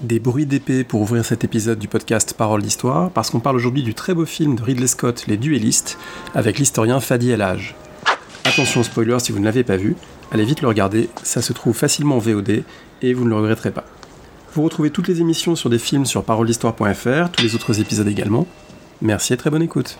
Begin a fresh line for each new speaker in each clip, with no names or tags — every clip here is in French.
Des bruits d'épée pour ouvrir cet épisode du podcast Parole d'Histoire, parce qu'on parle aujourd'hui du très beau film de Ridley Scott, Les Duellistes, avec l'historien Fadi El Attention spoiler si vous ne l'avez pas vu, allez vite le regarder, ça se trouve facilement en VOD et vous ne le regretterez pas. Vous retrouvez toutes les émissions sur des films sur paroledhistoire.fr, tous les autres épisodes également. Merci et très bonne écoute.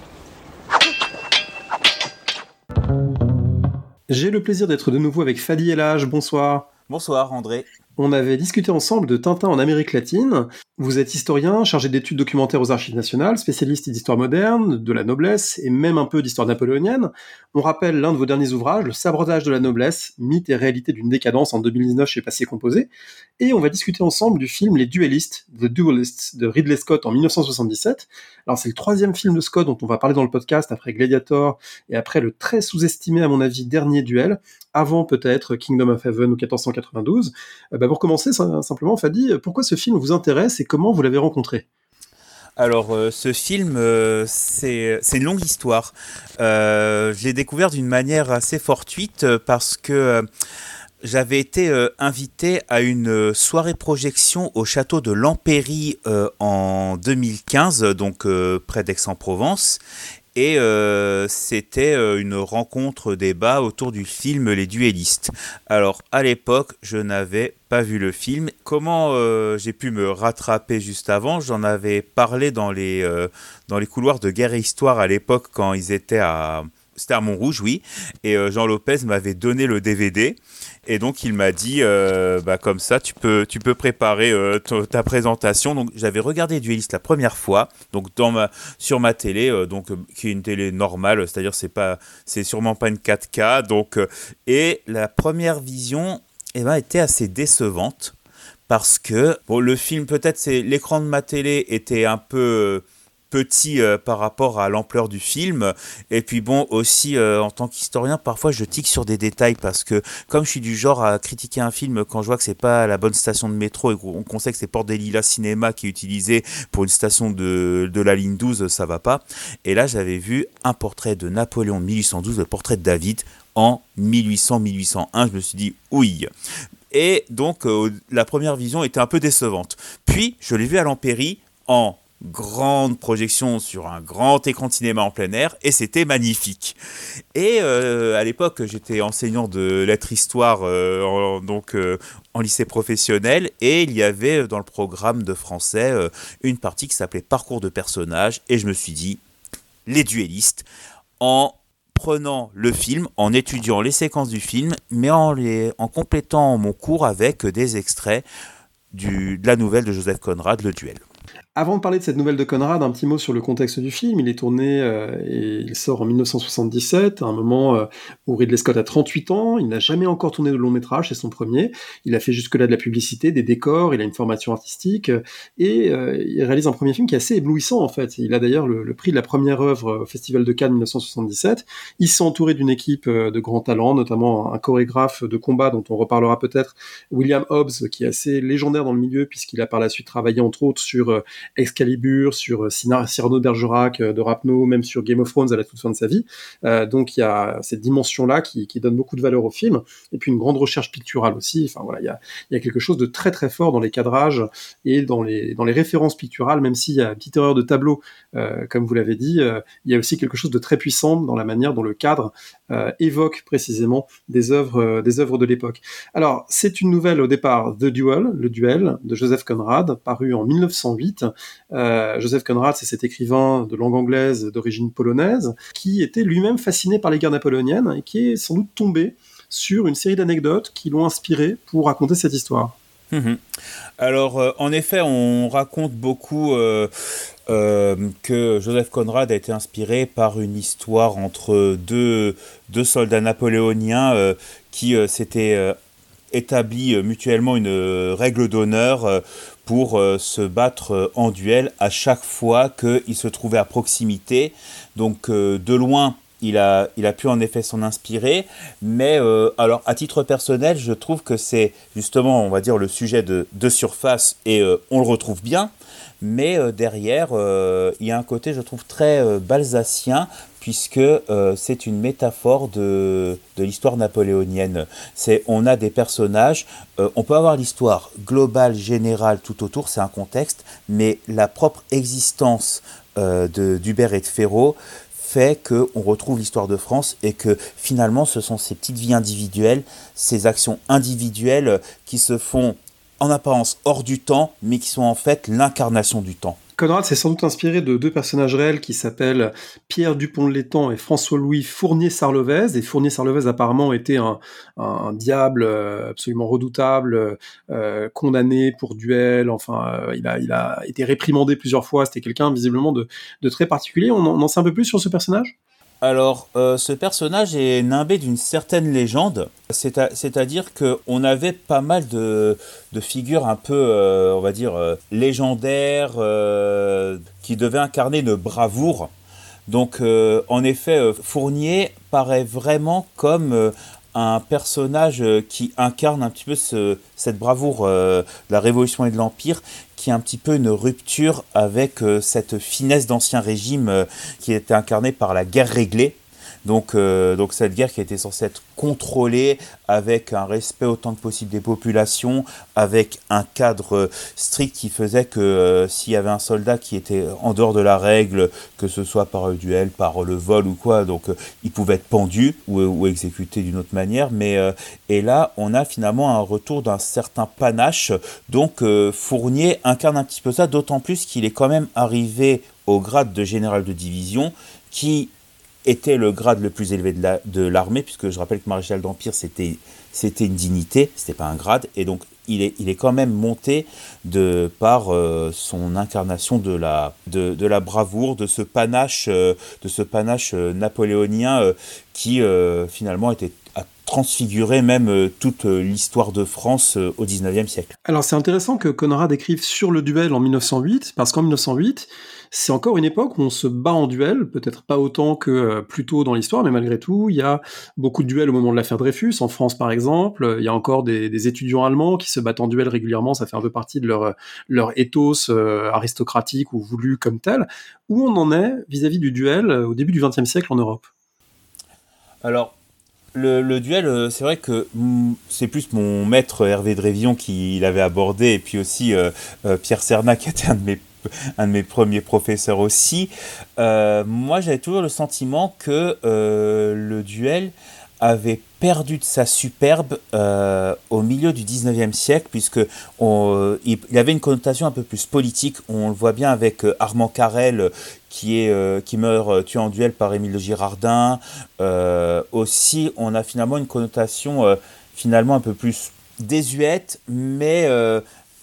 J'ai le plaisir d'être de nouveau avec Fadi Elage, bonsoir.
Bonsoir André.
On avait discuté ensemble de Tintin en Amérique latine. Vous êtes historien, chargé d'études documentaires aux archives nationales, spécialiste d'histoire moderne, de la noblesse et même un peu d'histoire napoléonienne. On rappelle l'un de vos derniers ouvrages, Le sabordage de la noblesse, mythe et réalité d'une décadence en 2019 chez Passé Composé. Et on va discuter ensemble du film Les Duellistes, The Duelists de Ridley Scott en 1977. Alors c'est le troisième film de Scott dont on va parler dans le podcast après Gladiator et après le très sous-estimé à mon avis dernier duel, avant peut-être Kingdom of Heaven ou 1492. Euh, bah pour commencer simplement, Fadi, pourquoi ce film vous intéresse et comment vous l'avez rencontré?
Alors, euh, ce film, euh, c'est une longue histoire. Euh, je l'ai découvert d'une manière assez fortuite parce que j'avais été invité à une soirée projection au château de Lampéry en 2015, donc près d'Aix-en-Provence. Et euh, c'était euh, une rencontre débat autour du film Les Duellistes. Alors à l'époque, je n'avais pas vu le film. Comment euh, j'ai pu me rattraper juste avant? J'en avais parlé dans les, dans les couloirs de Guerre et Histoire à l'époque quand ils étaient à... C'était à Montrouge, oui. Et Jean Lopez m'avait donné le DVD. Et donc il m'a dit, euh, bah, comme ça, tu peux, tu peux préparer euh, ta présentation. Donc j'avais regardé Duelist la première fois, donc dans ma, sur ma télé, euh, donc qui est une télé normale, c'est-à-dire c'est pas, c'est sûrement pas une 4K. Donc et la première vision, eh ben, était assez décevante parce que bon, le film peut-être c'est l'écran de ma télé était un peu petit euh, par rapport à l'ampleur du film. Et puis bon, aussi euh, en tant qu'historien, parfois je tique sur des détails parce que comme je suis du genre à critiquer un film quand je vois que c'est pas la bonne station de métro et qu'on sait que c'est Port des Lilas Cinéma qui est utilisé pour une station de, de la ligne 12, ça va pas. Et là, j'avais vu un portrait de Napoléon 1812, le portrait de David en 1800-1801. Je me suis dit, oui. Et donc, euh, la première vision était un peu décevante. Puis, je l'ai vu à l'Empéry en grande projection sur un grand écran de cinéma en plein air et c'était magnifique. Et euh, à l'époque, j'étais enseignant de lettres histoire euh, en, donc euh, en lycée professionnel et il y avait dans le programme de français une partie qui s'appelait parcours de personnages et je me suis dit les duellistes en prenant le film, en étudiant les séquences du film, mais en, les, en complétant mon cours avec des extraits du, de la nouvelle de Joseph Conrad, Le Duel.
Avant de parler de cette nouvelle de Conrad, un petit mot sur le contexte du film. Il est tourné euh, et il sort en 1977, à un moment euh, où Ridley Scott a 38 ans. Il n'a jamais encore tourné de long métrage, c'est son premier. Il a fait jusque-là de la publicité, des décors, il a une formation artistique et euh, il réalise un premier film qui est assez éblouissant en fait. Il a d'ailleurs le, prix de la première œuvre au Festival de Cannes 1977. Il s'est entouré d'une équipe de grands talents, notamment un chorégraphe de combat dont on reparlera peut-être, William Hobbs, qui est assez légendaire dans le milieu puisqu'il a par la suite travaillé entre autres sur Excalibur, sur euh, Cyrano Bergerac, euh, de Rapno, même sur Game of Thrones à la toute fin de sa vie. Euh, donc il y a cette dimension-là qui, donne beaucoup de valeur au film, et puis une grande recherche picturale aussi. Enfin voilà, il y a, quelque chose de très très fort dans les cadrages et dans les, dans les références picturales, même s'il y a une petite erreur de tableau, comme vous l'avez dit, il y a aussi quelque chose de très puissant dans la manière dont le cadre évoque précisément des œuvres, des œuvres de l'époque. Alors c'est une nouvelle au départ, The Duel, le duel de Joseph Conrad, paru en 1908. Euh, Joseph Conrad, c'est cet écrivain de langue anglaise d'origine polonaise, qui était lui-même fasciné par les guerres napoléoniennes et qui est sans doute tombé sur une série d'anecdotes qui l'ont inspiré pour raconter cette histoire.
Mhm. Alors, euh, en effet, on raconte beaucoup euh, que Joseph Conrad a été inspiré par une histoire entre deux, deux soldats napoléoniens qui s'étaient établi mutuellement une règle d'honneur pour euh, se battre euh, en duel à chaque fois qu'ils se trouvaient à proximité. Donc euh, de loin, il a, il a pu en effet s'en inspirer, mais alors à titre personnel, je trouve que c'est justement, on va dire, le sujet de, surface et on le retrouve bien, mais derrière, il y a un côté, je trouve, très balsacien puisque euh, c'est une métaphore de, de l'histoire napoléonienne. C'est on a des personnages, euh, on peut avoir l'histoire globale, générale tout autour, c'est un contexte, mais la propre existence euh, d'Hubert et de Ferraud fait qu'on retrouve l'histoire de France et que finalement ce sont ces petites vies individuelles, ces actions individuelles qui se font en apparence hors du temps, mais qui sont en fait l'incarnation du temps.
Conrad s'est sans doute inspiré de deux personnages réels qui s'appellent Pierre Dupont-de-Létang et François-Louis Fournier-Sarlevez. Et Fournier-Sarlevez apparemment était un, diable euh, absolument redoutable, euh, condamné pour duel. Enfin, euh, il, a, il a été réprimandé plusieurs fois. C'était quelqu'un visiblement de, très particulier. On en, sait un peu plus sur ce personnage?
Alors, ce personnage est nimbé d'une certaine légende, c'est-à-dire qu'on avait pas mal de, figures un peu, on va dire, légendaires, qui devaient incarner une bravoure. Donc, en effet, Fournier paraît vraiment comme un personnage qui incarne un petit peu cette bravoure de la Révolution et de l'Empire, qui est un petit peu une rupture avec euh, cette finesse d'ancien régime euh, qui était incarnée par la guerre réglée. Donc, euh, donc cette guerre qui était censée être contrôlée avec un respect autant que possible des populations, avec un cadre strict qui faisait que euh, s'il y avait un soldat qui était en dehors de la règle, que ce soit par le duel, par le vol ou quoi, donc euh, il pouvait être pendu ou, ou exécuté d'une autre manière. Mais et là, on a finalement un retour d'un certain panache. Donc Fournier incarne un petit peu ça, d'autant plus qu'il est quand même arrivé au grade de général de division, qui était le grade le plus élevé de l'armée, puisque je rappelle que maréchal d'Empire, c'était une dignité, c'était pas un grade, et donc il est, il est quand même monté de par euh, son incarnation de la, de, la bravoure, de ce panache, euh, de ce panache euh, napoléonien qui finalement était a transfiguré même toute l'histoire de France au 19e siècle.
Alors c'est intéressant que Conrad écrive sur le duel en 1908, parce qu'en 1908, c'est encore une époque où on se bat en duel, peut-être pas autant que euh, plus tôt dans l'histoire, mais malgré tout, il y a beaucoup de duels au moment de l'affaire Dreyfus, en France par exemple, il y a encore des, étudiants allemands qui se battent en duel régulièrement, ça fait un peu partie de leur, leur ethos euh, aristocratique ou voulu comme tel. Où on en est vis-à-vis du duel euh, au début du XXe siècle en Europe?
Alors, le, duel, c'est vrai que mm, c'est plus mon maître Hervé Drévillon qui l'avait abordé, et puis aussi Pierre Cernac, qui était un de mes un de mes premiers professeurs aussi, euh, moi j'avais toujours le sentiment que euh, le duel avait perdu de sa superbe euh, au milieu du 19e siècle, puisque il, avait une connotation un peu plus politique. On le voit bien avec Armand Carrel, qui, est, qui meurt tué en duel par Émile Girardin. aussi, on a finalement une connotation finalement un peu plus désuète, mais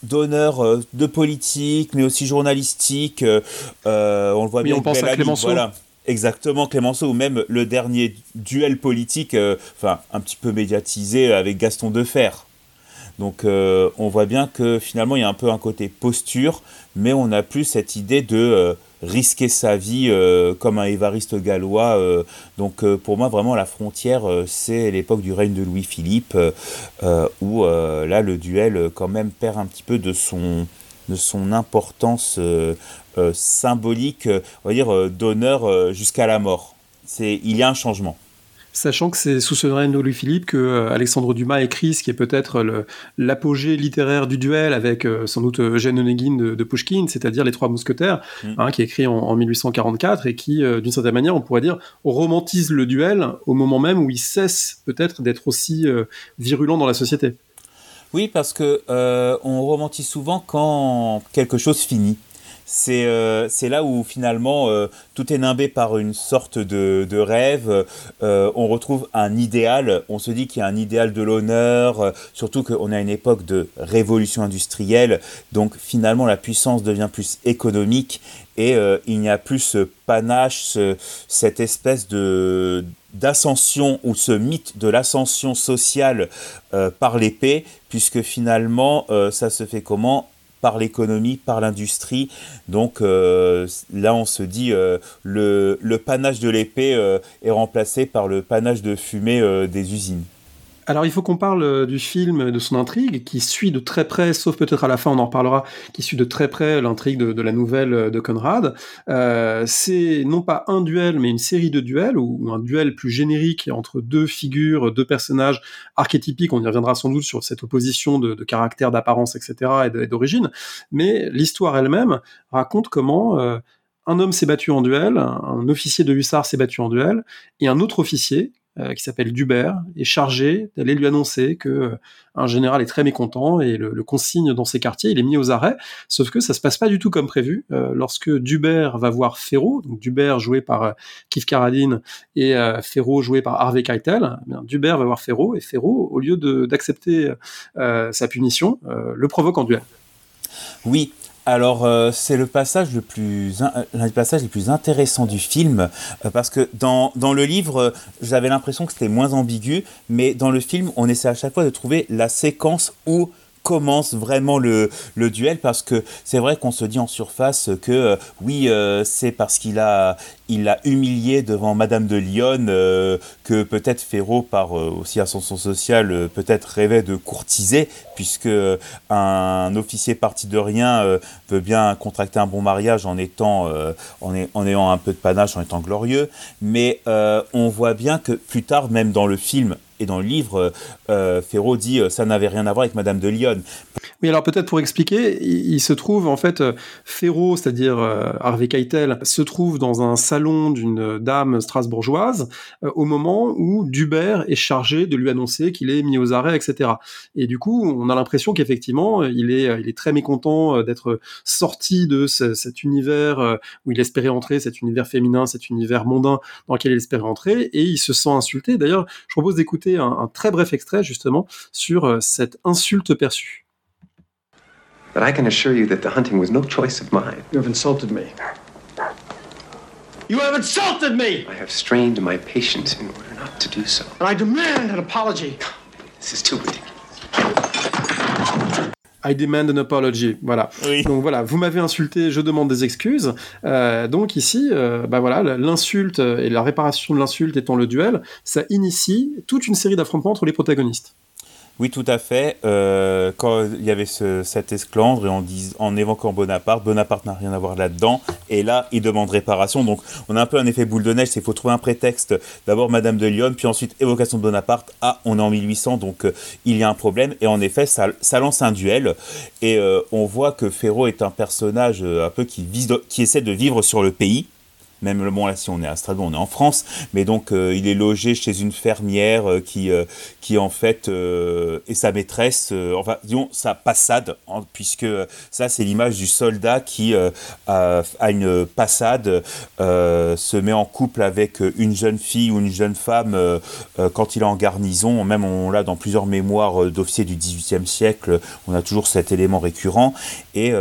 d'honneur euh, de politique, mais aussi journalistique. Euh, euh, on le voit bien.
On pense à Clémenceau. Voilà.
Exactement, Clémenceau, ou même le dernier duel politique, enfin un petit peu médiatisé avec Gaston Defer. Donc on voit bien que finalement il y a un peu un côté posture, mais on n'a plus cette idée de risquer sa vie euh, comme un évariste gallois. Euh, donc euh, pour moi, vraiment, la frontière, c'est l'époque du règne de Louis-Philippe, où là, le duel quand même perd un petit peu de son, de son importance symbolique, on va dire, d'honneur jusqu'à la mort. Il y a un changement
sachant que c'est sous ce règne de Louis-Philippe que euh, Alexandre Dumas écrit ce qui est peut-être l'apogée littéraire du duel avec euh, sans doute Eugène Onegin de, de Pushkin, c'est-à-dire Les Trois Mousquetaires, mm. hein, qui est écrit en, 1844 et qui, euh, d'une certaine manière, on pourrait dire, romantise le duel au moment même où il cesse peut-être d'être aussi virulent dans la société.
Oui, parce que on romantise souvent quand quelque chose finit. Euh, c'est là où finalement euh, tout est nimbé par une sorte de, rêve. Euh, on retrouve un idéal. On se dit qu'il y a un idéal de l'honneur, surtout qu'on a une époque de révolution industrielle. Donc finalement, la puissance devient plus économique et il n'y a plus ce panache, cette espèce de d'ascension ou ce mythe de l'ascension sociale par l'épée, puisque finalement ça se fait comment? Par l'économie, par l'industrie. Donc euh, là, on se dit euh, le, panache de l'épée euh, est remplacé par le panache de fumée des usines.
Alors il faut qu'on parle euh, du film, de son intrigue, qui suit de très près, sauf peut-être à la fin on en reparlera, qui suit de très près l'intrigue de, la nouvelle euh, de Conrad. Euh, c'est non pas un duel, mais une série de duels, ou, un duel plus générique entre deux figures, deux personnages archétypiques, on y reviendra sans doute sur cette opposition de, caractère, d'apparence, etc., et d'origine, mais l'histoire elle-même raconte comment... un homme s'est battu en duel, un officier de hussard s'est battu en duel, et un autre officier, euh, qui s'appelle Dubert, est chargé d'aller lui annoncer que euh, un général est très mécontent et le, consigne dans ses quartiers, il est mis aux arrêts, sauf que ça se passe pas du tout comme prévu. Euh, lorsque Dubert va voir Ferro, donc Dubert joué par Keith Carradine et Ferro joué par Harvey Keitel, eh Dubert va voir Ferro et Ferro, au lieu d'accepter sa punition, le provoque en duel.
Oui, alors euh, c'est le passage le plus l'un des passages les plus intéressants du film euh, parce que dans, dans le livre j'avais l'impression que c'était moins ambigu mais dans le film on essaie à chaque fois de trouver la séquence où commence vraiment le, duel parce que c'est vrai qu'on se dit en surface que euh, oui c'est parce qu'il a il l'a humilié devant Madame de Lyon, euh, que peut-être Ferraud, par euh, aussi ascension sociale, euh, peut-être rêvait de courtiser, puisque un officier parti de rien veut bien contracter un bon mariage en étant, en, en, ayant un peu de panache, en étant glorieux. Mais on voit bien que plus tard, même dans le film et dans le livre, Ferraud dit ça n'avait rien à voir avec Madame de Lyon.
Oui, alors peut-être pour expliquer, il, se trouve en fait, Ferraud, c'est-à-dire Harvey Keitel, se trouve dans un salon d'une dame strasbourgeoise euh, au moment où Dubert est chargé de lui annoncer qu'il est mis aux arrêts, etc. Et du coup, on a l'impression qu'effectivement, il est, très mécontent euh, d'être sorti de cet univers euh, où il espérait entrer, cet univers féminin, cet univers mondain dans lequel il espérait entrer, et il se sent insulté. D'ailleurs, je propose d'écouter un, un très bref extrait justement sur cette insulte perçue. But I can assure you that the hunting was no choice of mine. You have insulted me. You have insulted me! I have strained my patience in order not to do so. And I demand an apology. This is too ridiculous. I demand an apology. Voilà. Oui. Donc voilà, vous m'avez insulté, je demande des excuses. Euh, donc ici, euh, bah voilà, l'insulte et la réparation de l'insulte étant le duel, ça initie toute une série d'affrontements entre les protagonistes.
Oui, tout à fait. Euh, quand il y avait ce, cet esclandre et en, en évoquant Bonaparte, Bonaparte n'a rien à voir là-dedans. Et là, il demande réparation. Donc, on a un peu un effet boule de neige. C'est faut trouver un prétexte. D'abord, Madame de Lyon, puis ensuite évocation de Bonaparte. Ah, on est en 1800, donc euh, il y a un problème. Et en effet, ça, lance un duel. Et euh, on voit que Ferro est un personnage un peu qui, vise qui essaie de vivre sur le pays même bon là si on est à Strasbourg on est en France. Mais donc euh, il est logé chez une fermière euh, qui euh, qui en fait est sa maîtresse enfin disons sa passade puisque ça c'est l'image du soldat qui a, une passade se met en couple avec une jeune fille ou une jeune femme quand il est en garnison. Même on l'a dans plusieurs mémoires d'officiers du XVIIIe siècle. On a toujours cet élément récurrent. Et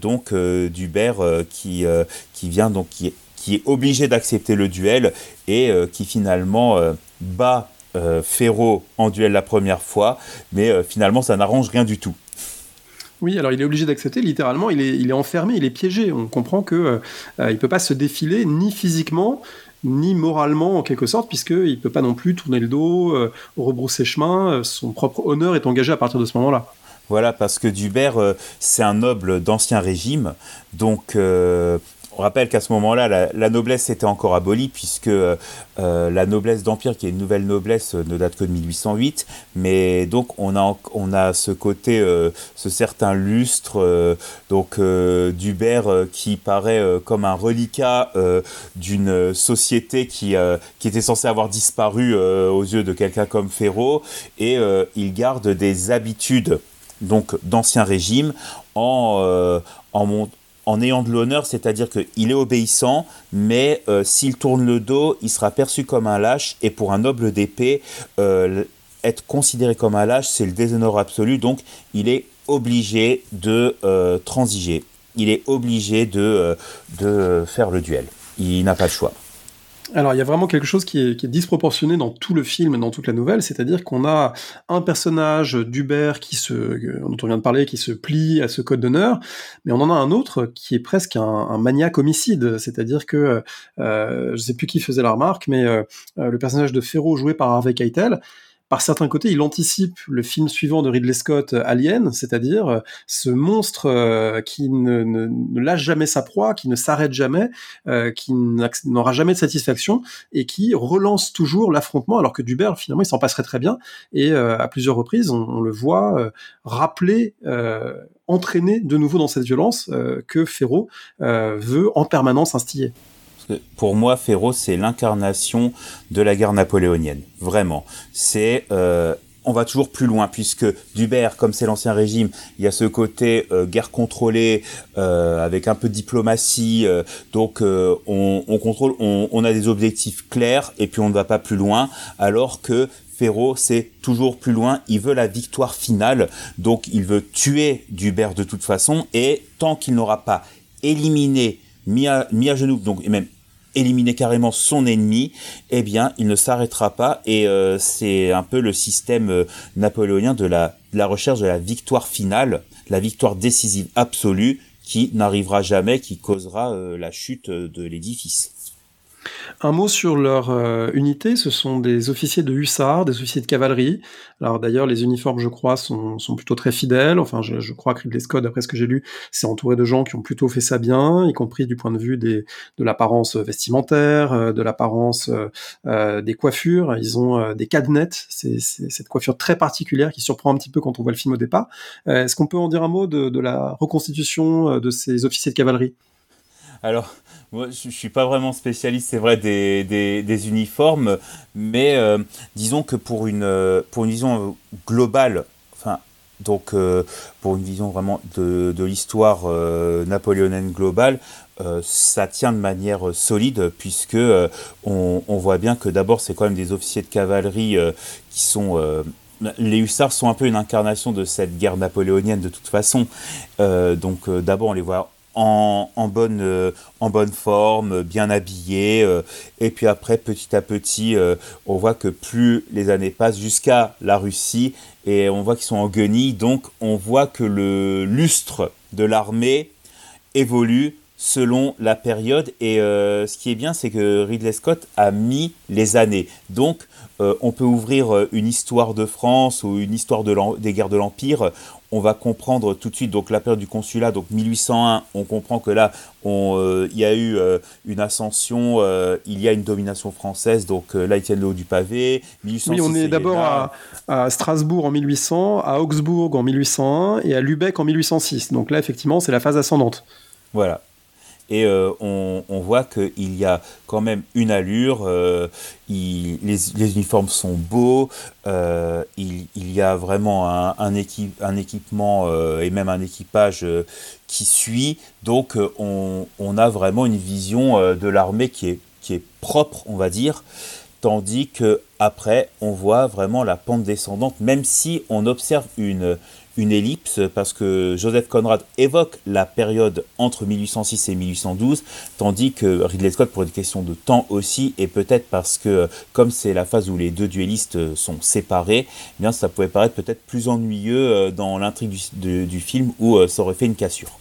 donc Dubert qui qui vient donc qui est qui est obligé d'accepter le duel et euh, qui finalement euh, bat euh, Ferro en duel la première fois, mais finalement ça n'arrange rien du tout.
Oui, alors il est obligé d'accepter, littéralement, il est, il est enfermé, il est piégé. On comprend que ne il peut pas se défiler ni physiquement, ni moralement en quelque sorte, puisqu'il ne peut pas non plus tourner le dos, rebrousser chemin, son propre honneur est engagé à partir de ce moment-là.
Voilà, parce que Dubert, c'est un noble d'ancien régime, donc on rappelle qu'à ce moment-là, la, noblesse était encore abolie, puisque euh, la noblesse d'Empire, qui est une nouvelle noblesse, euh, ne date que de 1808. Mais donc, on a, ce côté, euh, ce certain lustre, donc d'Hubert qui paraît comme un reliquat d'une société qui, était censée avoir disparu aux yeux de quelqu'un comme Ferraud. Et il garde des habitudes donc d'ancien régime en, en, en ayant de l'honneur, c'est-à-dire qu'il est obéissant, mais euh, s'il tourne le dos, il sera perçu comme un lâche, et pour un noble d'épée, euh, être considéré comme un lâche, c'est le déshonneur absolu, donc il est obligé de euh, transiger, il est obligé de, de faire le duel, il n'a pas le choix.
Alors, il y a vraiment quelque chose qui est, disproportionné dans tout le film et dans toute la nouvelle, c'est-à-dire qu'on a un personnage d'Hubert qui se, dont on vient de parler, qui se plie à ce code d'honneur, mais on en a un autre qui est presque un, maniaque homicide, c'est-à-dire que, euh, je sais plus qui faisait la remarque, mais euh, euh, le personnage de Ferro joué par Harvey Keitel, par certains côtés, il anticipe le film suivant de Ridley Scott, euh, Alien, c'est-à-dire euh, ce monstre euh, qui ne, lâche jamais sa proie, qui ne s'arrête jamais, qui n'aura jamais de satisfaction et qui relance toujours l'affrontement, alors que Dubert, finalement, il s'en passerait très bien. Et à plusieurs reprises, on, le voit rappeler, entraîner de nouveau dans cette violence que Ferro veut en permanence instiller
pour moi, Ferro, c'est l'incarnation de la guerre napoléonienne. Vraiment. C'est euh, on va toujours plus loin puisque Dubert, comme c'est l'ancien régime, il y a ce côté euh, guerre contrôlée euh, avec un peu de diplomatie. donc on, on, contrôle, on, on, a des objectifs clairs et puis on ne va pas plus loin. Alors que Ferro, c'est toujours plus loin. Il veut la victoire finale, donc il veut tuer Dubert de toute façon. Et tant qu'il n'aura pas éliminé mis à, mis à genoux, donc et même éliminer carrément son ennemi, eh bien, il ne s'arrêtera pas. Et euh, c'est un peu le système euh, napoléonien de la, recherche de la victoire finale, la victoire décisive absolue, qui n'arrivera jamais, qui causera euh, la chute de l'édifice.
Un mot sur leur euh, unité, ce sont des officiers de hussards, des officiers de cavalerie. Alors d'ailleurs, les uniformes, je crois, sont, plutôt très fidèles. Enfin, je, crois que Ridley Scott, d'après ce que j'ai lu, s'est entouré de gens qui ont plutôt fait ça bien, y compris du point de vue de l'apparence vestimentaire, euh, de l'apparence euh, des coiffures. Ils ont des cadenettes, c'est cette coiffure très particulière qui surprend un petit peu quand on voit le film au départ. Est-ce qu'on peut en dire un mot de, de la reconstitution de ces officiers de cavalerie?
Alors, je, ne suis pas vraiment spécialiste, c'est vrai, des, uniformes, mais euh, disons que pour une, euh, vision globale, enfin, donc euh, pour une vision vraiment de, l'histoire napoléonienne globale, ça tient de manière solide, puisque on, on, voit bien que d'abord, c'est quand même des officiers de cavalerie qui sont les hussards sont un peu une incarnation de cette guerre napoléonienne de toute façon. donc d'abord on les voit en, bonne, euh, en bonne forme, bien habillés. Euh, et puis après, petit à petit, euh, on voit que plus les années passent jusqu'à la Russie, et on voit qu'ils sont en guenilles. Donc on voit que le lustre de l'armée évolue selon la période. Et ce qui est bien, c'est que Ridley Scott a mis les années. Donc, on peut ouvrir une histoire de France ou une histoire de des guerres de l'Empire on va comprendre tout de suite donc la période du consulat, donc 1801, on comprend que là, euh, il y a eu euh, une ascension, euh, il y a une domination française, donc là, ils tiennent le haut du pavé.
oui, on est d'abord à, Strasbourg en 1800, à Augsbourg en 1801 et à Lübeck en 1806. Donc là, effectivement, c'est la phase ascendante.
Voilà et euh, on, voit qu'il y a quand même une allure, euh, les, uniformes sont beaux, euh, il, y a vraiment un, un, équipement et même un équipage qui suit, donc on, a vraiment une vision de l'armée qui est, qui est propre, on va dire, tandis que après on voit vraiment la pente descendante, même si on observe une, une ellipse parce que Joseph Conrad évoque la période entre 1806 et 1812, tandis que Ridley Scott, pour une question de temps aussi, et peut-être parce que comme c'est la phase où les deux duellistes sont séparés, eh bien ça pouvait paraître peut-être plus ennuyeux euh, dans l'intrigue du, du, film où euh, ça aurait fait une cassure.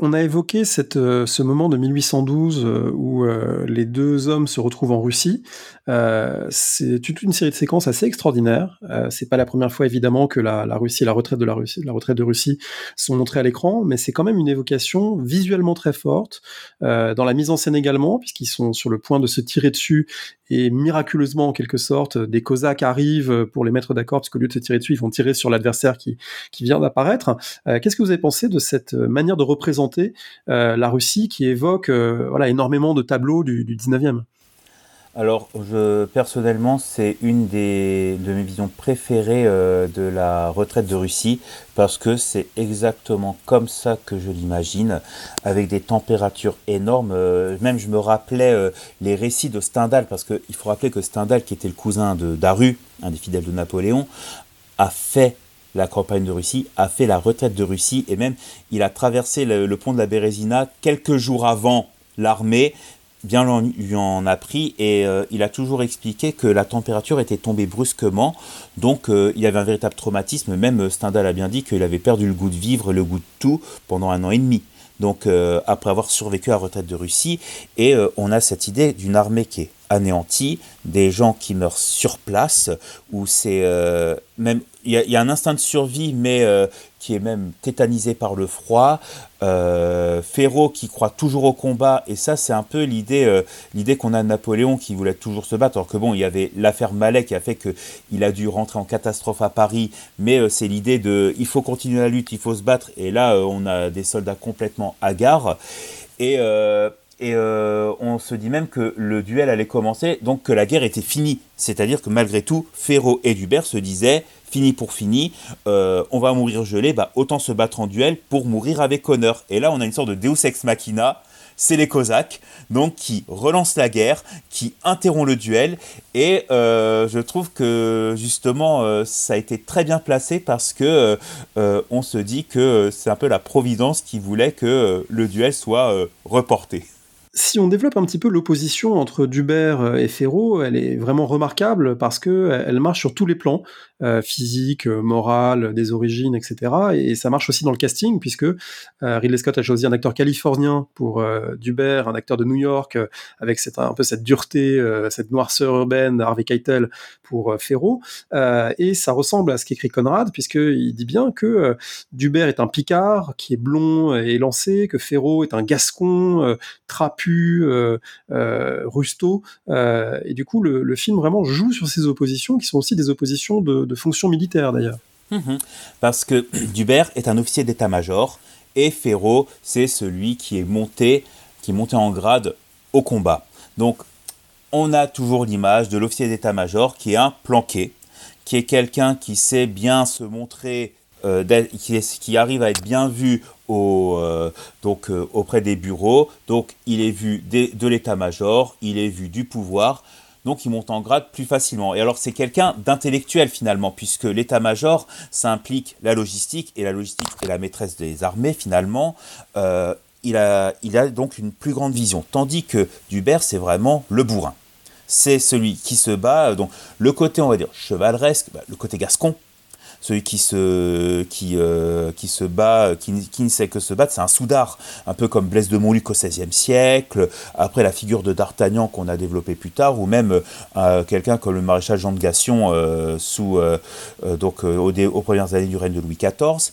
On a évoqué cette, euh, ce moment de 1812 euh, où euh, les deux hommes se retrouvent en Russie. c'est toute une série de séquences assez extraordinaires. c'est pas la première fois évidemment que la, Russie et la retraite de la Russie, la retraite de Russie sont montrées à l'écran, mais c'est quand même une évocation visuellement très forte dans la mise en scène également, puisqu'ils sont sur le point de se tirer dessus et miraculeusement en quelque sorte des Cosaques arrivent pour les mettre d'accord, parce qu'au lieu de se tirer dessus, ils vont tirer sur l'adversaire qui, qui vient d'apparaître. Qu'est-ce que vous avez pensé de cette manière de représenter euh, la Russie qui évoque euh, voilà, énormément de tableaux du, 19e.
Alors, personnellement, c'est une des, de mes visions préférées euh, de la retraite de Russie, parce que c'est exactement comme ça que je l'imagine, avec des températures énormes. même, je me rappelais les récits de Stendhal, parce qu'il faut rappeler que Stendhal, qui était le cousin de Daru, un des fidèles de Napoléon, a fait la campagne de Russie, a fait la retraite de Russie et même il a traversé le, pont de la Bérésina quelques jours avant l'armée bien lui en a pris et euh, il a toujours expliqué que la température était tombée brusquement, donc euh, il avait un véritable traumatisme. Même Stendhal a bien dit qu'il avait perdu le goût de vivre, le goût de tout pendant un an et demi. Donc après avoir survécu à la retraite de Russie, et on a cette idée d'une armée qui est anéantis, des gens qui meurent sur place, où c'est euh, même il y, a un instinct de survie, mais euh, qui est même tétanisé par le froid. Euh, qui croit toujours au combat, et ça c'est un peu l'idée l'idée qu'on a de Napoléon qui voulait toujours se battre. Alors que bon, il y avait l'affaire Malais qui a fait que il a dû rentrer en catastrophe à Paris, mais c'est l'idée de il faut continuer la lutte, il faut se battre. Et là, on a des soldats complètement hagards. Et euh, on se dit même que le duel allait commencer, donc que la guerre était finie. C'est-à-dire que malgré tout, Ferro et Dubert se disaient fini pour fini, euh, on va mourir gelé, bah autant se battre en duel pour mourir avec honneur. Et là, on a une sorte de Deus ex machina. C'est les Cosaques, donc qui relancent la guerre, qui interrompt le duel, et euh, je trouve que justement ça a été très bien placé parce que on se dit que c'est un peu la providence qui voulait que le duel soit reporté.
Si on développe un petit peu l'opposition entre Dubert et Ferro, elle est vraiment remarquable parce que elle marche sur tous les plans. Euh, physique, euh, morale, des origines, etc. Et ça marche aussi dans le casting, puisque euh, Ridley Scott a choisi un acteur californien pour Dubert, un acteur de New York, avec cette, un peu cette dureté, cette noirceur urbaine Harvey Keitel pour Ferro. et ça ressemble à ce qu'écrit Conrad, puisqu'il dit bien que Dubert est un Picard qui est blond et élancé, que Ferro est un Gascon trapu, rusto. et du coup, le, le, film vraiment joue sur ces oppositions, qui sont aussi des oppositions de, de fonction militaire d'ailleurs.
Mhm. Parce que Dubert est un officier d'état-major et Ferro, c'est celui qui est monté, qui est monté en grade au combat. Donc, on a toujours l'image de l'officier d'état-major qui est un planqué, qui est quelqu'un qui sait bien se montrer, euh, qui, arrive à être bien vu euh, donc, euh, auprès des bureaux. Donc, il est vu de l'état-major, il est vu du pouvoir donc il monte en grade plus facilement. Et alors c'est quelqu'un d'intellectuel finalement, puisque l'état-major, ça implique la logistique, et la logistique est la maîtresse des armées finalement. Euh, il, a, il a donc une plus grande vision, tandis que Dubert, c'est vraiment le bourrin. C'est celui qui se bat, donc le côté, on va dire, chevaleresque, bah, le côté gascon, celui qui se, euh, bat, qui, ne sait que se battre, c'est un soudard, un peu comme Blaise de Montluc au XVIe siècle, après la figure de D'Artagnan qu'on a développé plus tard, ou même euh, quelqu'un comme le maréchal Jean de Gassion euh, sous, donc, aux, premières années du règne de Louis XIV.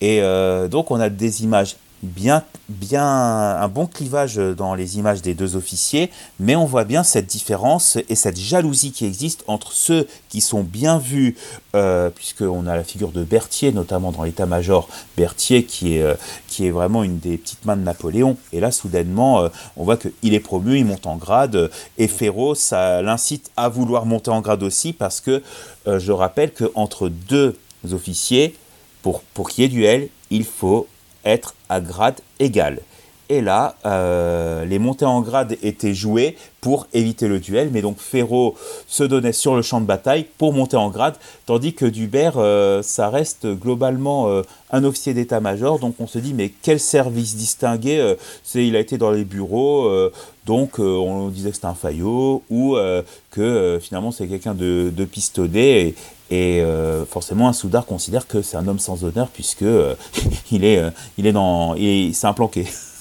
Et donc on a des images bien, bien un bon clivage dans les images des deux officiers, mais on voit bien cette différence et cette jalousie qui existe entre ceux qui sont bien vus, euh, puisqu'on a la figure de Berthier, notamment dans l'état-major, Berthier qui est, euh, qui est vraiment une des petites mains de Napoléon, et là soudainement euh, on voit qu'il est promu, il monte en grade, et Ferro, ça l'incite à vouloir monter en grade aussi, parce que je rappelle qu'entre deux officiers, pour, pour qu'il y ait duel, il faut être à grade égal. Et là, euh, les montées en grade étaient jouées pour éviter le duel, mais donc Ferro se donnait sur le champ de bataille pour monter en grade, tandis que Dubert, euh, ça reste globalement euh, un officier d'état-major, donc on se dit mais quel service distingué, il a été dans les bureaux, donc on disait que c'était un faillot, ou que finalement c'est quelqu'un de, de pistonné, et, forcément, un soudard considère que c'est un homme sans honneur puisque il est, il est dans, c'est un planqué.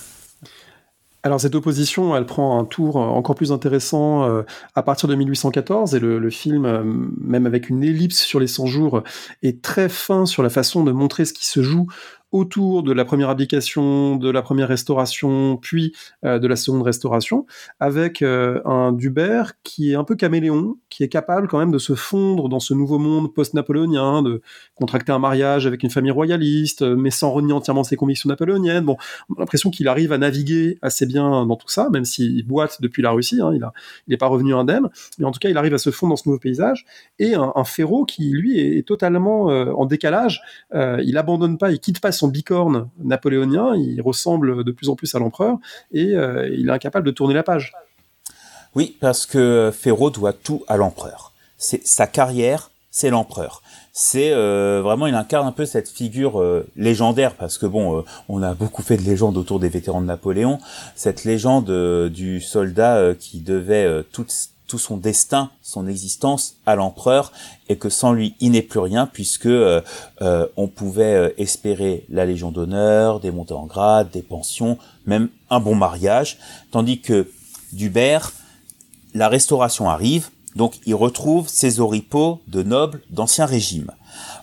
Alors cette opposition, elle prend un tour encore plus intéressant euh, à partir de 1814 et le, film, euh, même avec une ellipse sur les 100 jours, est très fin sur la façon de montrer ce qui se joue autour de la première abdication, de la première restauration, puis euh, de la seconde restauration, avec euh, un Dubert qui est un peu caméléon, qui est capable quand même de se fondre dans ce nouveau monde post-napoléonien, de contracter un mariage avec une famille royaliste, euh, mais sans renier entièrement ses convictions napoléoniennes. Bon, on a l'impression qu'il arrive à naviguer assez bien dans tout ça, même s'il boite depuis la Russie, hein, il n'est pas revenu indemne, mais en tout cas, il arrive à se fondre dans ce nouveau paysage, et un, un qui, lui, est, totalement en décalage, il abandonne pas, il quitte pas son bicorne napoléonien, il ressemble de plus en plus à l'empereur et euh, il est incapable de tourner la page.
Oui, parce que Ferro doit tout à l'empereur. C'est sa carrière c'est l'empereur. C'est euh, vraiment, il incarne un peu cette figure euh, légendaire parce que bon, on a beaucoup fait de légendes autour des vétérans de Napoléon. Cette légende du soldat qui devait tout, son destin, son existence à l'empereur et que sans lui, il n'est plus rien puisque on pouvait espérer la Légion d'honneur, des montées en grade, des pensions, même un bon mariage, tandis que Dubert, la restauration arrive donc il retrouve ses oripeaux de nobles d'ancien régime.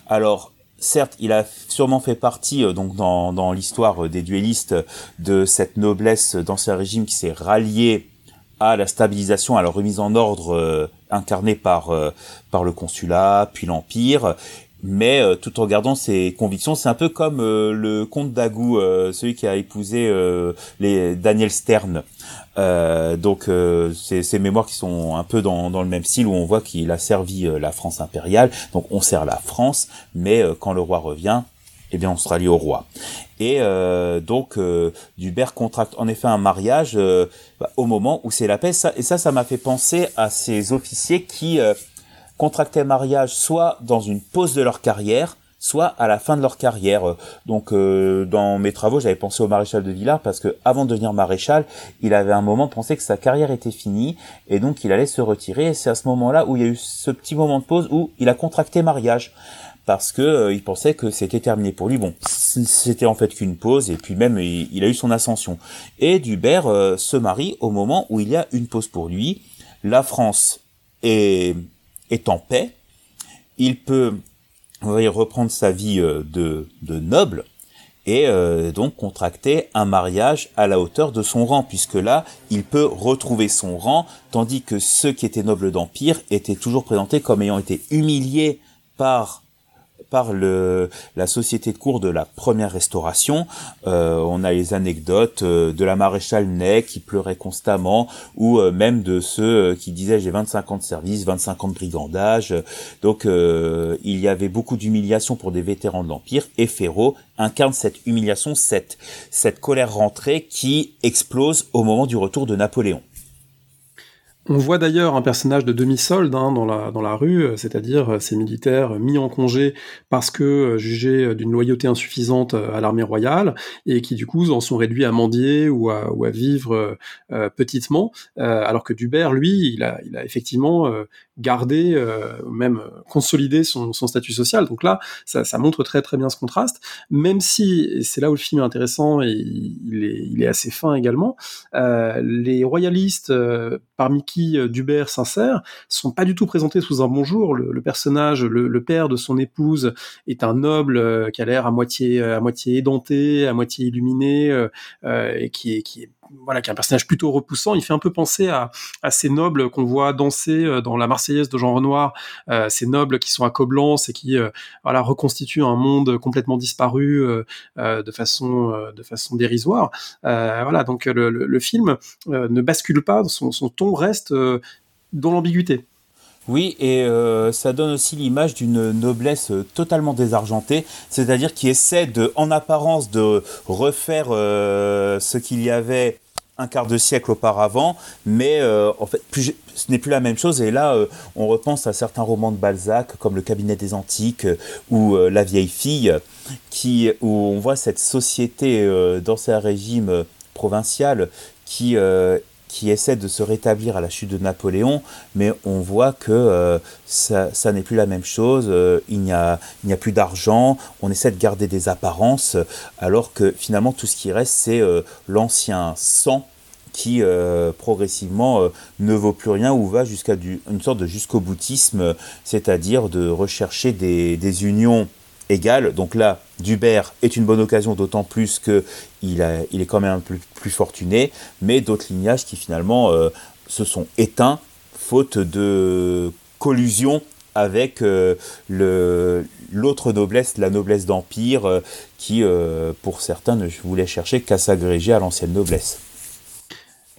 Alors certes, il a sûrement fait partie euh, donc dans, l'histoire euh, des duellistes de cette noblesse d'ancien régime qui s'est ralliée à la stabilisation, à la remise en ordre euh, incarnée par par le consulat, puis l'empire. Mais tout en gardant ses convictions, c'est un peu comme le comte d'Agou, celui qui a épousé les Daniel Stern. Euh, donc euh, c'est ces mémoires qui sont un peu dans, dans le même style où on voit qu'il a servi euh, la France impériale. Donc on sert la France, mais quand le roi revient, eh bien on sera lié au roi. Et donc Dubert contracte en effet un mariage bah, au moment où c'est la paix. Ça, et ça, ça m'a fait penser à ces officiers qui contractaient mariage soit dans une pause de leur carrière, soit à la fin de leur carrière. Donc euh, dans mes travaux, j'avais pensé au maréchal de Villars parce que avant de devenir maréchal, il avait un moment pensé que sa carrière était finie et donc il allait se retirer. Et c'est à ce moment-là où il y a eu ce petit moment de pause où il a contracté mariage parce que euh, il pensait que c'était terminé pour lui. Bon, c'était en fait qu'une pause et puis même il, a eu son ascension. Et Dubert euh, se marie au moment où il y a une pause pour lui. La France est est en paix. Il peut reprendre sa vie euh, de, de noble et donc contracter un mariage à la hauteur de son rang, puisque là, il peut retrouver son rang, tandis que ceux qui étaient nobles d'empire étaient toujours présentés comme ayant été humiliés par par le, la société de cour de la première restauration. Euh, on a les anecdotes euh, de la maréchale Ney qui pleurait constamment, ou euh, même de ceux qui disaient j'ai 25 ans de service, 25 ans de brigandage. Donc il y avait beaucoup d'humiliation pour des vétérans de l'Empire, et Ferraud incarne cette humiliation, cette, cette colère rentrée qui explose au moment du retour de Napoléon.
On voit d'ailleurs un personnage de demi-solde hein, dans, la, dans la rue, euh, c'est-à-dire euh, ces militaires mis en congé parce que euh, jugés d'une loyauté insuffisante à l'armée royale et qui du coup en sont réduits à mendier ou à, vivre petitement, alors que Dubert, lui, il a effectivement gardé, même consolidé son, son, statut social. Donc là, ça, montre très très bien ce contraste, même si, et c'est là où le film est intéressant et il est, assez fin également, les royalistes parmi qui euh, d'Hubert sincère sont pas du tout présentés sous un bon jour. Le, personnage, le, père de son épouse, est un noble euh, qui a l'air à moitié à moitié édenté, à moitié illuminé, euh, et qui est qui est voilà, qui est un personnage plutôt repoussant. Il fait un peu penser à, à ces nobles qu'on voit danser dans la Marseillaise de Jean Renoir, ces nobles qui sont à Coblence et qui voilà reconstituent un monde complètement disparu de façon de façon dérisoire. voilà, donc le, film ne bascule pas, son, ton reste euh, dans l'ambiguïté.
Oui, et euh, ça donne aussi l'image d'une noblesse euh, totalement désargentée, c'est-à-dire qui essaie de, en apparence, de refaire ce qu'il y avait un quart de siècle auparavant, mais en fait, ce n'est plus la même chose. Et là, on repense à certains romans de Balzac, comme Le Cabinet des Antiques ou La vieille fille, qui, où on voit cette société d'ancien régime provincial qui qui essaie de se rétablir à la chute de Napoléon, mais on voit que euh, ça, n'est plus la même chose, euh, il n'y a, plus d'argent, on essaie de garder des apparences, alors que finalement tout ce qui reste, c'est euh, l'ancien sang qui progressivement ne vaut plus rien ou va jusqu'à une sorte de jusqu'au boutisme, c'est-à-dire de rechercher des unions Donc là, Dubert est une bonne occasion, d'autant plus qu'il il est quand même plus fortuné, mais d'autres lignages qui finalement euh, se sont éteints faute de collusion avec euh, l'autre noblesse, la noblesse d'Empire, euh, qui, pour certains, ne voulait chercher qu'à s'agréger à l'ancienne noblesse.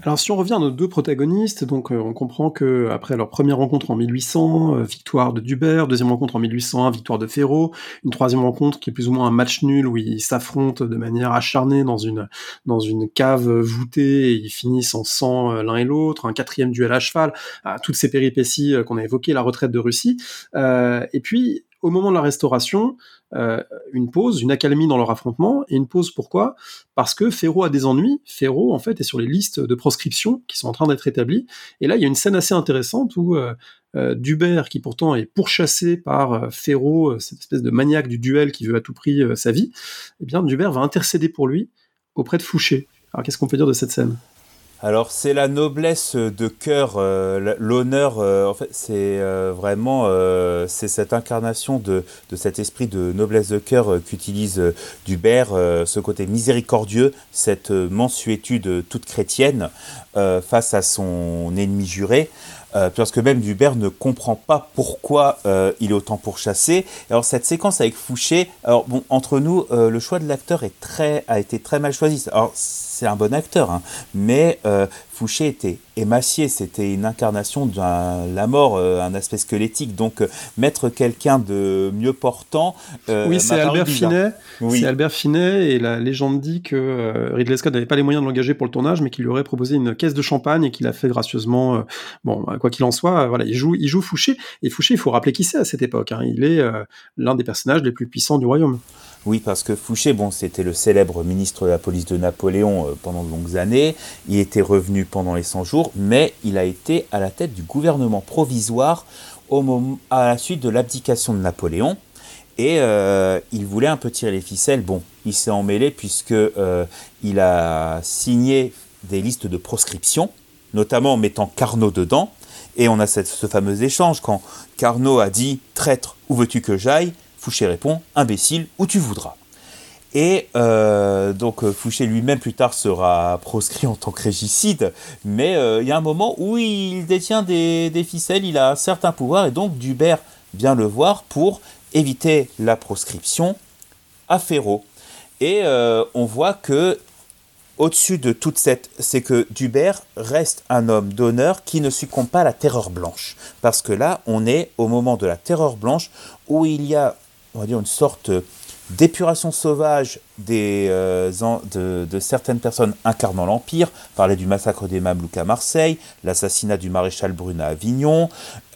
Alors si on revient à nos deux protagonistes, donc euh, on comprend que après leur première rencontre en 1800, euh, victoire de Dubert, deuxième rencontre en 1801, victoire de Ferraud, une troisième rencontre qui est plus ou moins un match nul où ils s'affrontent de manière acharnée dans une dans une cave voûtée et ils finissent en sang euh, l'un et l'autre, un quatrième duel à cheval, toutes ces péripéties qu'on a évoquées, la retraite de Russie, et puis au moment de la restauration, euh, une pause, une accalmie dans leur affrontement, et une pause pourquoi? Parce que Ferro a des ennuis, Ferro en fait est sur les listes de proscription qui sont en train d'être établies, et là il y a une scène assez intéressante où euh, euh Dubert, qui pourtant est pourchassé par Ferro, cette espèce de maniaque du duel qui veut à tout prix sa vie, eh bien Dubert va intercéder pour lui auprès de Fouché. Alors qu'est-ce qu'on peut dire de cette scène?
Alors c'est la noblesse de cœur, euh, l'honneur, euh, en fait c'est euh, vraiment c'est cette incarnation de, de, cet esprit de noblesse de cœur qu'utilise Dubert, ce côté miséricordieux, cette mensuétude toute chrétienne face à son ennemi juré. Que même Dubert ne comprend pas pourquoi il est autant pourchassé. Alors cette séquence avec Fouché, alors bon entre nous, le choix de l'acteur est très a été très mal choisi. Alors c'est un bon acteur, hein. mais euh, Fouché était émacié, c'était une incarnation de la mort, euh, un aspect squelettique. Donc euh, mettre quelqu'un de mieux portant.
oui, c'est Albert Finet. C'est Albert Finet et la légende dit que Ridley Scott n'avait pas les moyens de l'engager pour le tournage, mais qu'il lui aurait proposé une caisse de champagne et qu'il a fait gracieusement. bon, quoi qu'il en soit, voilà, il joue, il joue Fouché et Fouché, il faut rappeler qui c'est à cette époque. Hein. il est l'un des personnages les plus puissants du royaume.
Oui, parce que Fouché, bon, c'était le célèbre ministre de la police de Napoléon euh, pendant de longues années. Il était revenu pendant les 100 jours, mais il a été à la tête du gouvernement provisoire à la suite de l'abdication de Napoléon. Et euh, il voulait un peu tirer les ficelles. Bon, il s'est emmêlé puisque euh, il a signé des listes de proscription, notamment en mettant Carnot dedans. Et on a cette, ce fameux échange quand Carnot a dit Traître, où veux-tu que j'aille? Fouché répond Imbécile, où tu voudras. Et euh, donc euh, Fouché lui-même plus tard sera proscrit en tant que régicide, mais euh, il y a un moment où il détient des, ficelles, il a un certain et donc Dubert vient le voir pour éviter la proscription à Ferro. Et on voit que au-dessus de toute cette, c'est que Dubert reste un homme d'honneur qui ne succombe pas à la terreur blanche. Parce que là, on est au moment de la terreur blanche où il y a on va dire, une sorte d'épuration sauvage des, euh, de, certaines personnes incarnant l'Empire. Parlait du massacre des Mamelouks à Marseille, l'assassinat du maréchal Brune à Avignon.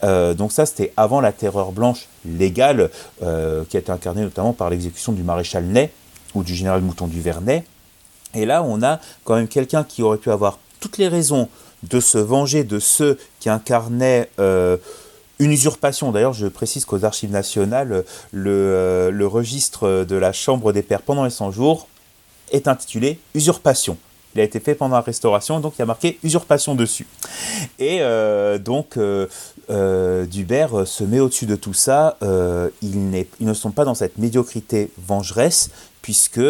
Euh, donc ça, c'était avant la terreur blanche légale, euh, qui a été incarnée notamment par l'exécution du maréchal Ney ou du général Mouton du Vernet. Et là, on a quand même quelqu'un qui aurait pu avoir toutes les raisons de se venger de ceux qui incarnaient une usurpation. D'ailleurs, je précise qu'aux Archives nationales, le, euh, registre de la Chambre des Pairs pendant les 100 jours est intitulé Usurpation. Il a été fait pendant la restauration, donc il y a marqué usurpation dessus. Et euh, donc, euh, Dubert se met au-dessus de tout ça. ils, ils, ne sont pas dans cette médiocrité vengeresse, puisque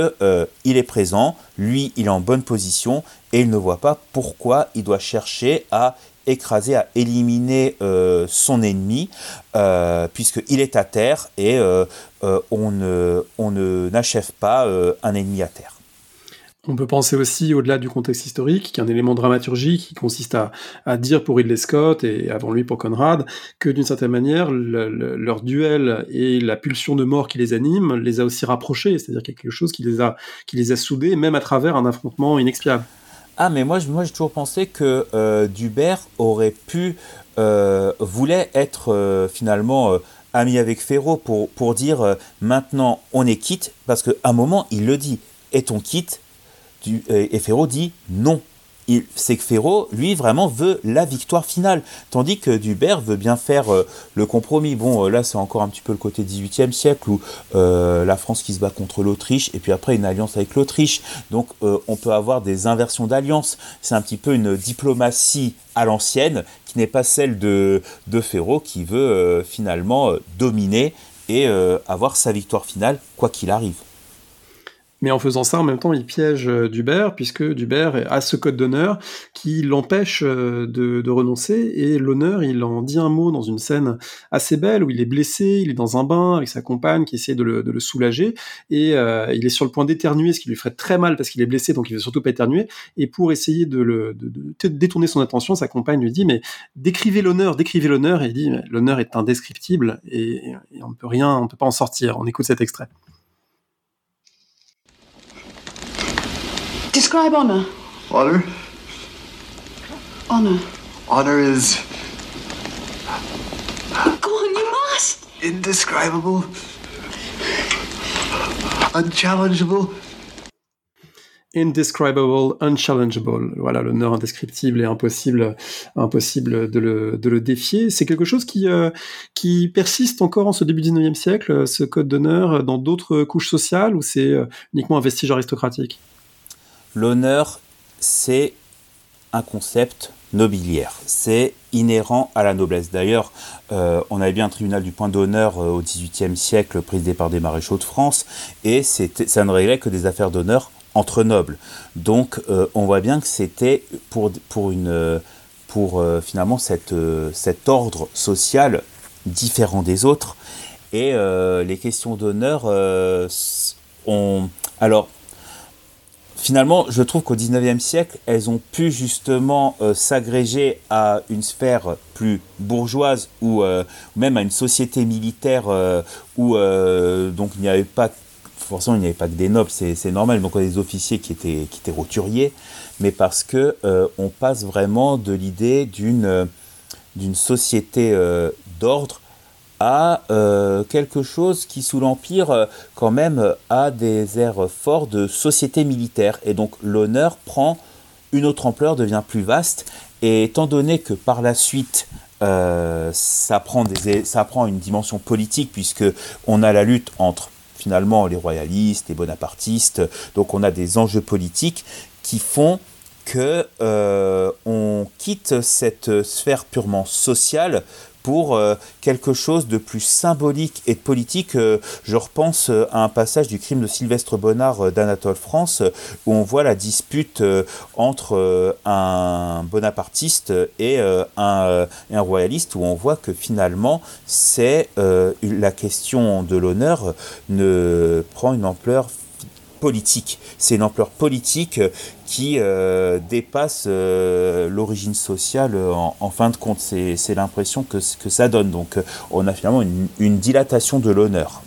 il est présent, lui, il est en bonne position, et il ne voit pas pourquoi il doit chercher à écraser, à éliminer euh, son ennemi, euh, puisqu'il est à terre et euh, on ne on n'achève pas un ennemi à terre.
On peut penser aussi, au-delà du contexte historique, qu'un élément dramaturgique qui consiste à, à, dire pour Ridley Scott et avant lui pour Conrad que d'une certaine manière, leur duel et la pulsion de mort qui les anime les a aussi rapprochés, c'est-à-dire quelque chose qui les a, qui les a soudés, même à travers un affrontement inexpiable.
Ah, mais moi, j'ai toujours pensé que euh, Dubert aurait pu, euh, voulait être euh, finalement euh, ami avec Ferro pour, pour dire maintenant on est quitte, parce qu'à un moment il le dit, est-on quitte Et Ferro dit non, c'est que Ferro, lui, vraiment veut la victoire finale. Tandis que Dubert veut bien faire euh, le compromis. Bon, euh, là, c'est encore un petit peu le côté 18e siècle où euh, la France qui se bat contre l'Autriche et puis après une alliance avec l'Autriche. Donc, on peut avoir des inversions d'alliance. C'est un petit peu une diplomatie à l'ancienne qui n'est pas celle de, de Ferro qui veut finalement dominer et avoir sa victoire finale, quoi qu'il arrive.
Mais en faisant ça, en même temps, il piège euh, Dubert, puisque Dubert a ce code d'honneur qui l'empêche euh, de, renoncer. Et l'honneur, il en dit un mot dans une scène assez belle où il est blessé, il est dans un bain avec sa compagne qui essaie de le, soulager. Et euh, il est sur le point d'éternuer, ce qui lui ferait très mal parce qu'il est blessé, donc il veut surtout pas éternuer. Et pour essayer de, le, détourner son attention, sa compagne lui dit, mais décrivez l'honneur, décrivez l'honneur. Et il dit, l'honneur est indescriptible et, et on ne peut rien, on ne peut pas en sortir. On écoute cet extrait.
Describe honor.
Honor?
Honor.
Honor is.
Go on, you must!
Indescribable. Unchallengeable.
Indescribable, unchallengeable. Voilà, l'honneur indescriptible et impossible, impossible de le, de le défier. C'est quelque chose qui, euh, qui persiste encore en ce début du 19e siècle, ce code d'honneur, dans d'autres couches sociales, ou c'est euh, uniquement un vestige aristocratique?
L'honneur, c'est un concept nobiliaire. C'est inhérent à la noblesse. D'ailleurs, euh, on avait bien un tribunal du point d'honneur euh, au XVIIIe siècle, présidé par des maréchaux de France, et ça ne réglait que des affaires d'honneur entre nobles. Donc, euh, on voit bien que c'était pour, pour, une, pour finalement cet ordre social différent des autres. Et les questions d'honneur ont... Alors, finalement, je trouve qu'au 19e siècle, elles ont pu justement euh, s'agréger à une sphère plus bourgeoise ou euh, même à une société militaire euh, où donc il n'y avait pas forcément il n'y avait pas que des nobles, c'est normal, donc des officiers qui étaient, qui étaient roturiers, mais parce que on passe vraiment de l'idée d'une société d'ordre euh, quelque chose qui, sous l'Empire, euh, quand même, a des airs forts de société militaire. Et donc l'honneur prend une autre ampleur, devient plus vaste. Et étant donné que par la suite, euh, ça, prend des, ça prend une dimension politique, puisque on a la lutte entre finalement les royalistes, les bonapartistes, donc on a des enjeux politiques qui font que on quitte cette sphère purement sociale pour euh, quelque chose de plus symbolique et de politique. Euh, je repense euh, à un passage du crime de Sylvestre Bonnard d'Anatole France, où on voit la dispute entre un bonapartiste et un, un, royaliste, où on voit que finalement, c'est la question de l'honneur ne prend une ampleur politique. C'est une ampleur politique qui euh, dépasse euh, l'origine sociale en, fin de compte. C'est l'impression que, que, ça donne. Donc on a finalement une dilatation de l'honneur.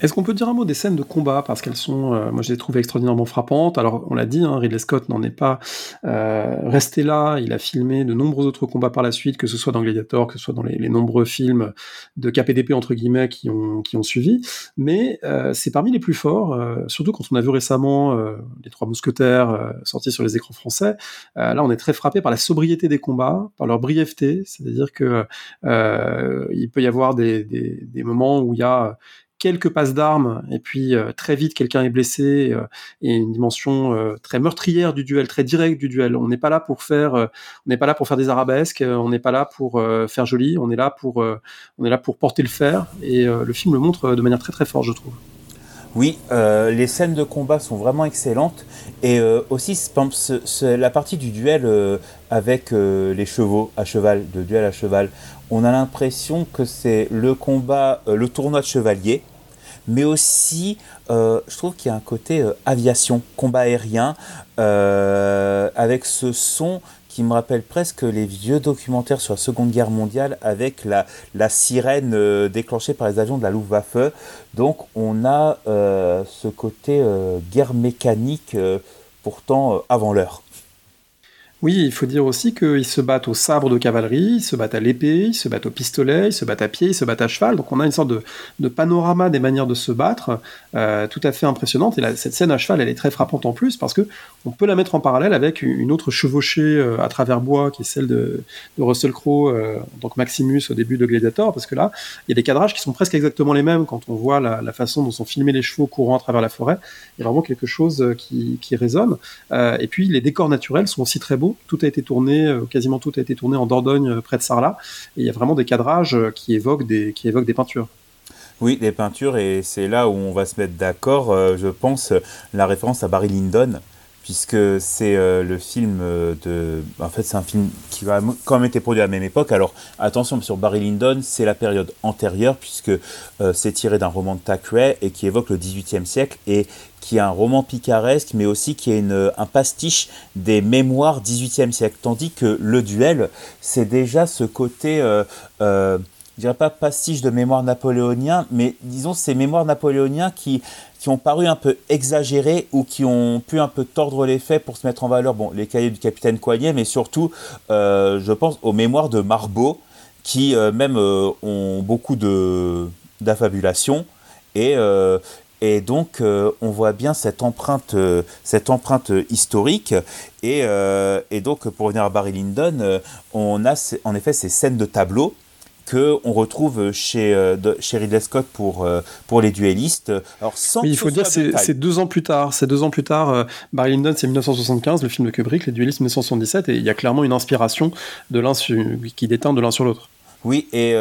Est-ce qu'on peut dire un mot des scènes de combat? Parce qu'elles sont, euh, moi je les trouve extraordinairement frappantes. Alors on l'a dit, hein, Ridley Scott n'en est pas euh, resté là. Il a filmé de nombreux autres combats par la suite, que ce soit dans Gladiator, que ce soit dans les, nombreux films de KPDP entre guillemets qui ont qui ont suivi. Mais euh, c'est parmi les plus forts, surtout quand on a vu récemment les Trois Mousquetaires sortis sur les écrans français. là, on est très frappé par la sobriété des combats, par leur brièveté, c'est-à-dire que il peut y avoir des, des, des moments où il y a quelques passes d'armes et puis euh, très vite quelqu'un est blessé euh, et une dimension euh, très meurtrière du duel, très directe du duel. On n'est pas là pour faire, on n'est pas là pour faire des arabesques, on n'est pas là pour faire joli, on est là pour, on est là pour porter le fer et le film le montre de manière très très forte, je trouve.
Oui, les scènes de combat sont vraiment excellentes et aussi la partie du duel avec les chevaux à cheval, de duel à cheval on a l'impression que c'est le combat, le tournoi de chevalier, mais aussi euh, je trouve qu'il y a un côté euh, aviation, combat aérien, euh, avec ce son qui me rappelle presque les vieux documentaires sur la Seconde Guerre mondiale avec la, sirène déclenchée par les avions de la Luftwaffe. Donc on a ce côté guerre mécanique pourtant avant l'heure.
Oui, il faut dire aussi qu'ils se battent au sabre de cavalerie, ils se battent à l'épée, ils se battent au pistolet, ils se battent à pied, ils se battent à cheval. Donc on a une sorte de, panorama des manières de se battre euh, tout à fait impressionnante. Et cette scène à cheval, elle est très frappante en plus parce que on peut la mettre en parallèle avec une autre chevauchée euh, à travers bois qui est celle de, Russell Crowe, euh, donc Maximus au début de Gladiator, parce que là, il y a des cadrages qui sont presque exactement les mêmes quand on voit la, façon dont sont filmés les chevaux courant à travers la forêt. Il y a vraiment quelque chose qui résonne. et puis les décors naturels sont aussi très beaux tout a été tourné, euh, quasiment tout a été tourné en Dordogne, euh, près de Sarlat. Et il y a vraiment des cadrages euh, qui évoquent des, qui évoquent des peintures.
Oui, les peintures, et c'est là où on va se mettre d'accord, je pense, la référence à Barry Lyndon, puisque c'est le film de... En fait, c'est un film qui a quand même été produit à la même époque. Alors, attention, sur Barry Lyndon, c'est la période antérieure, puisque c'est tiré d'un roman de Thackeray et qui évoque le XVIIIe siècle et qui est un roman picaresque, mais aussi qui est une, un pastiche des mémoires XVIIIe siècle. Tandis que Le Duel, c'est déjà ce côté je dirais pas pastiche de mémoire napoléonien, mais disons ces mémoires napoléoniens qui, qui ont paru un peu exagérés ou qui ont pu un peu tordre les faits pour se mettre en valeur. Bon, les cahiers du capitaine Coignet, mais surtout, euh, je pense aux mémoires de Marbeau, qui euh, même euh, ont beaucoup de d'affabulation et et donc, on voit bien cette empreinte, cette empreinte historique. Et, et, donc, pour revenir à Barry Lyndon, on a en effet ces scènes de tableau qu'on retrouve chez, euh, chez Ridley Scott pour, euh, pour les duellistes.
Alors, sans il faut dire c'est c'est deux ans plus tard. C'est deux ans plus tard. Euh, Barry Lyndon, c'est 1975, le film de Kubrick, les duellistes 1977, et il y a clairement une inspiration de l'un qui déteint de l'un sur l'autre.
Oui, et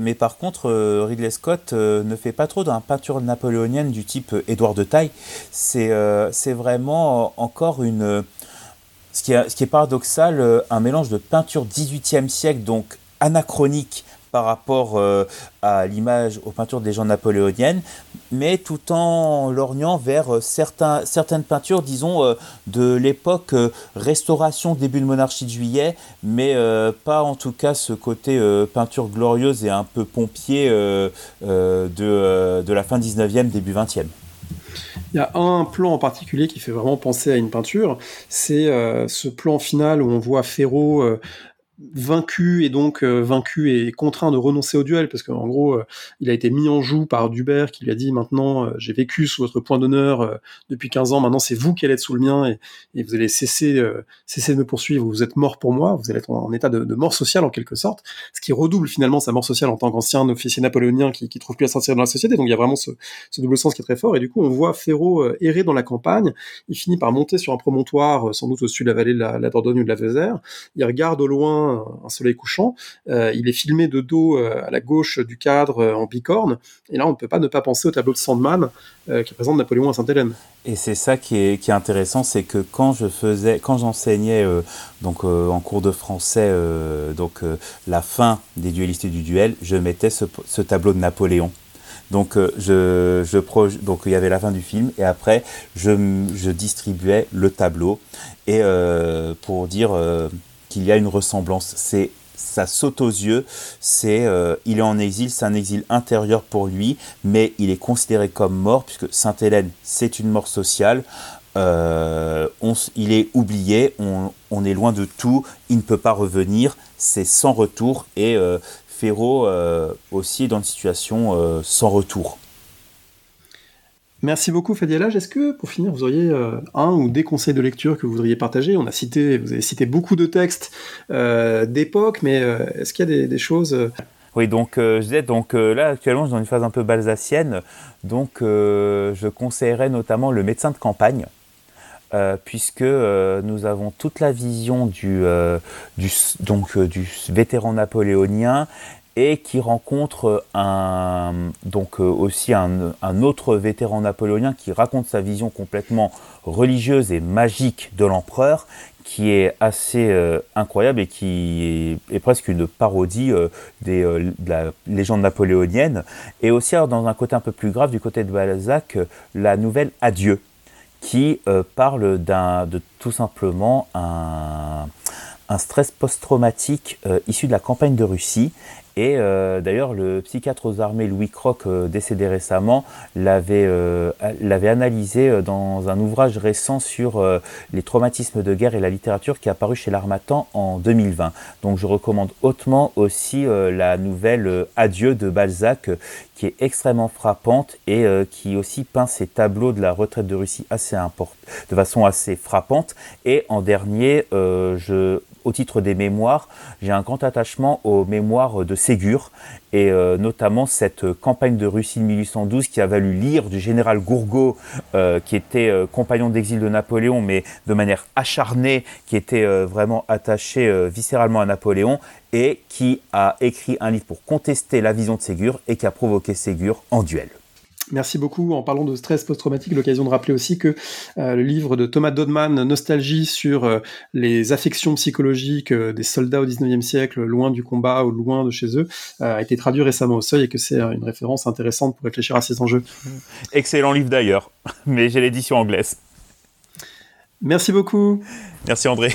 mais par contre, Ridley Scott ne fait pas trop d'un peinture napoléonienne du type Édouard de Taille. C'est c'est vraiment encore une. Ce qui, est, ce qui est paradoxal, un mélange de peinture 18e siècle, donc anachronique, par rapport euh, à l'image, aux peintures des gens napoléoniennes, mais tout en lorgnant vers euh, certains, certaines peintures, disons, euh, de l'époque restauration, début de monarchie de juillet, mais pas en tout cas ce côté peinture glorieuse et un peu pompier de, de la fin 19e, début 20e.
Il y a un plan en particulier qui fait vraiment penser à une peinture, c'est ce plan final où on voit Ferraud vaincu et donc euh, vaincu et contraint de renoncer au duel parce qu'en gros euh, il a été mis en joue par Dubert qui lui a dit maintenant euh, j'ai vécu sous votre point d'honneur depuis 15 ans maintenant c'est vous qui allez être sous le mien et, et vous allez cesser cesser de me poursuivre. Vous êtes mort pour moi vous allez être en, état de, de, mort sociale en quelque sorte ce qui redouble finalement sa mort sociale en tant qu'ancien officier napoléonien qui, qui trouve plus à sortir dans la société. Donc il y a vraiment ce, ce, double sens qui est très fort. Et du coup on voit Ferraud errer dans la campagne. Il finit par monter sur un promontoire sans doute au-dessus de la vallée de la, la Dordogne ou de la Vézère il regarde au loin un, soleil couchant. Euh, il est filmé de dos euh, à la gauche du cadre euh, en bicorne. Et là, on ne peut pas ne pas penser au tableau de Sandman qui présente Napoléon à Sainte-Hélène.
Et c'est ça qui est, qui est intéressant, c'est que quand je faisais, quand j'enseignais donc en cours de français, donc la fin des duellistes du duel, je mettais ce, tableau de Napoléon. Donc, je, je donc il y avait la fin du film et après je, je distribuais le tableau et pour dire qu'il y a une ressemblance. Ça saute aux yeux, euh, il est en exil, c'est un exil intérieur pour lui, mais il est considéré comme mort puisque Sainte-Hélène c'est une mort sociale. Euh, il est oublié, on, est loin de tout, il ne peut pas revenir, c'est sans retour et euh, Ferro aussi est dans une situation sans retour.
Merci beaucoup Fadialage. Est-ce que pour finir, vous auriez euh, un ou des conseils de lecture que vous voudriez partager? On a cité, vous avez cité beaucoup de textes euh, d'époque, mais euh, est-ce qu'il y a des, choses
oui, donc je disais, donc là actuellement, je suis dans une phase un peu balsacienne, donc je conseillerais notamment le médecin de campagne. puisque nous avons toute la vision du, donc, du vétéran napoléonien et qui rencontre un, donc euh, aussi un, autre vétéran napoléonien qui raconte sa vision complètement religieuse et magique de l'empereur, qui est assez euh, incroyable et qui est, presque une parodie euh, des, de la légende napoléonienne. Et aussi, alors, dans un côté un peu plus grave, du côté de Balzac, la nouvelle Adieu, qui parle de tout simplement un stress post-traumatique issu de la campagne de Russie et euh, d'ailleurs, le psychiatre aux armées Louis Croc, euh, décédé récemment, l'avait euh, analysé dans un ouvrage récent sur les traumatismes de guerre et la littérature qui est apparu chez l'Armatan en 2020. Donc je recommande hautement aussi la nouvelle Adieu de Balzac, qui est extrêmement frappante et qui aussi peint ses tableaux de la retraite de Russie assez de façon assez frappante. Et en dernier, je au titre des mémoires, j'ai un grand attachement aux mémoires de Ségur et euh, notamment cette campagne de Russie de 1812 qui a valu lire du général Gourgaud, euh, qui était euh, compagnon d'exil de Napoléon, mais de manière acharnée, qui était vraiment attaché viscéralement à Napoléon, et qui a écrit un livre pour contester la vision de Ségur et qui a provoqué Ségur en duel.
Merci beaucoup. En parlant de stress post-traumatique, l'occasion de rappeler aussi que euh, le livre de Thomas Dodman, Nostalgie sur euh, les affections psychologiques euh, des soldats au 19e siècle, loin du combat ou loin de chez eux, a été traduit récemment au seuil et que c'est une référence intéressante pour réfléchir à ces enjeux.
Excellent livre d'ailleurs, mais j'ai l'édition anglaise.
Merci beaucoup.
Merci André.